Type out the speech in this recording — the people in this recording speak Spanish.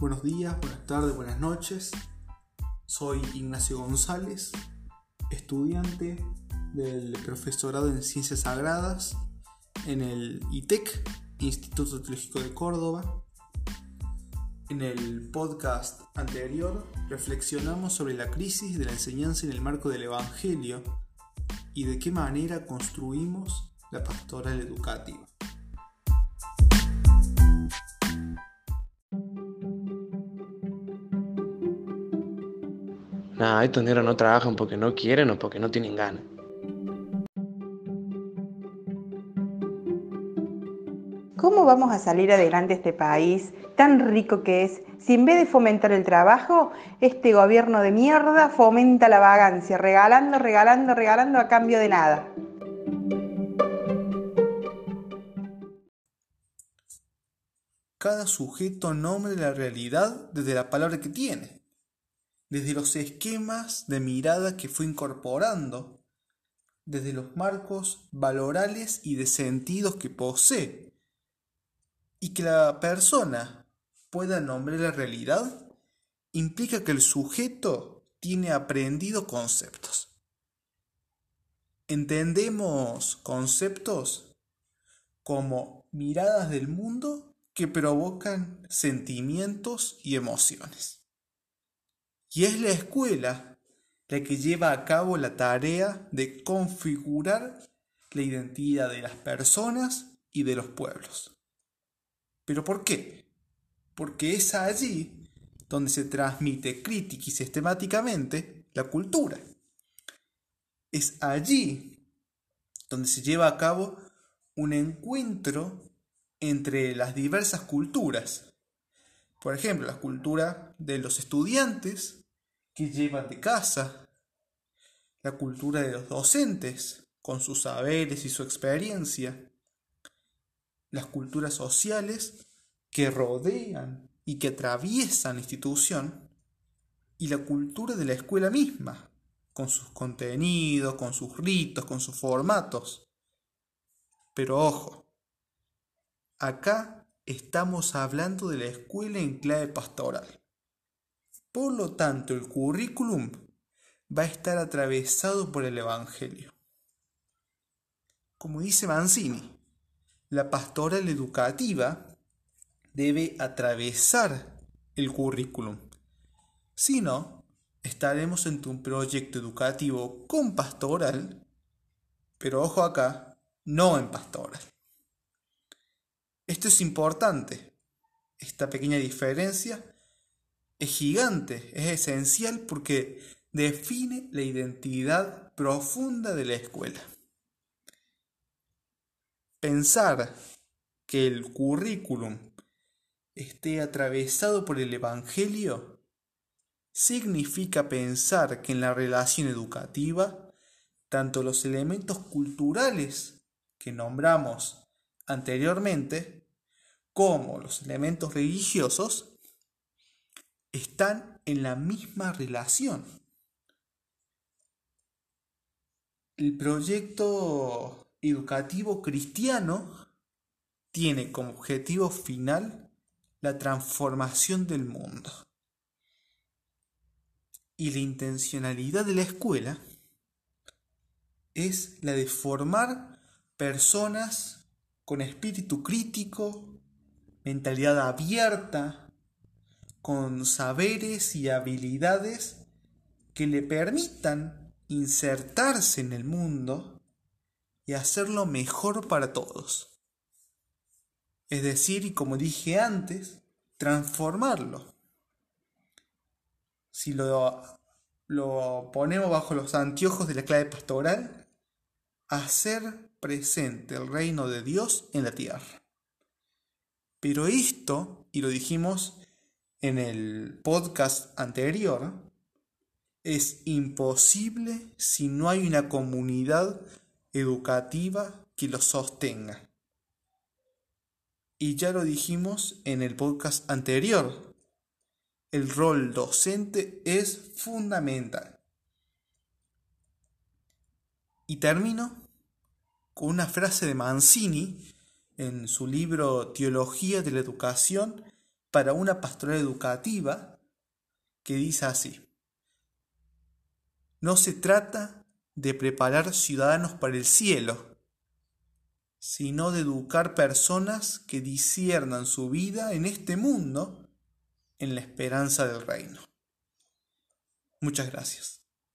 Buenos días, buenas tardes, buenas noches. Soy Ignacio González, estudiante del profesorado en Ciencias Sagradas en el ITEC, Instituto Teológico de Córdoba. En el podcast anterior reflexionamos sobre la crisis de la enseñanza en el marco del Evangelio y de qué manera construimos la pastoral educativa. Nah, estos negros no trabajan porque no quieren o porque no tienen ganas. ¿Cómo vamos a salir adelante este país tan rico que es si en vez de fomentar el trabajo, este gobierno de mierda fomenta la vagancia, regalando, regalando, regalando a cambio de nada? Cada sujeto nombra la realidad desde la palabra que tiene desde los esquemas de mirada que fue incorporando, desde los marcos valorales y de sentidos que posee, y que la persona pueda nombrar la realidad, implica que el sujeto tiene aprendido conceptos. Entendemos conceptos como miradas del mundo que provocan sentimientos y emociones. Y es la escuela la que lleva a cabo la tarea de configurar la identidad de las personas y de los pueblos. ¿Pero por qué? Porque es allí donde se transmite crítica y sistemáticamente la cultura. Es allí donde se lleva a cabo un encuentro entre las diversas culturas. Por ejemplo, la cultura de los estudiantes que llevan de casa, la cultura de los docentes, con sus saberes y su experiencia, las culturas sociales que rodean y que atraviesan la institución, y la cultura de la escuela misma, con sus contenidos, con sus ritos, con sus formatos. Pero ojo, acá estamos hablando de la escuela en clave pastoral. Por lo tanto, el currículum va a estar atravesado por el Evangelio. Como dice Mancini, la pastoral educativa debe atravesar el currículum. Si no, estaremos en un proyecto educativo con pastoral, pero ojo acá, no en pastoral. Esto es importante, esta pequeña diferencia es gigante, es esencial porque define la identidad profunda de la escuela. Pensar que el currículum esté atravesado por el Evangelio significa pensar que en la relación educativa, tanto los elementos culturales que nombramos anteriormente, como los elementos religiosos, están en la misma relación. El proyecto educativo cristiano tiene como objetivo final la transformación del mundo. Y la intencionalidad de la escuela es la de formar personas con espíritu crítico, mentalidad abierta, con saberes y habilidades que le permitan insertarse en el mundo y hacerlo mejor para todos. Es decir, como dije antes, transformarlo. Si lo, lo ponemos bajo los anteojos de la clave pastoral, hacer presente el reino de Dios en la tierra. Pero esto, y lo dijimos en el podcast anterior, es imposible si no hay una comunidad educativa que lo sostenga. Y ya lo dijimos en el podcast anterior, el rol docente es fundamental. Y termino con una frase de Mancini en su libro Teología de la Educación para una pastoral educativa que dice así, no se trata de preparar ciudadanos para el cielo, sino de educar personas que disiernan su vida en este mundo en la esperanza del reino. Muchas gracias.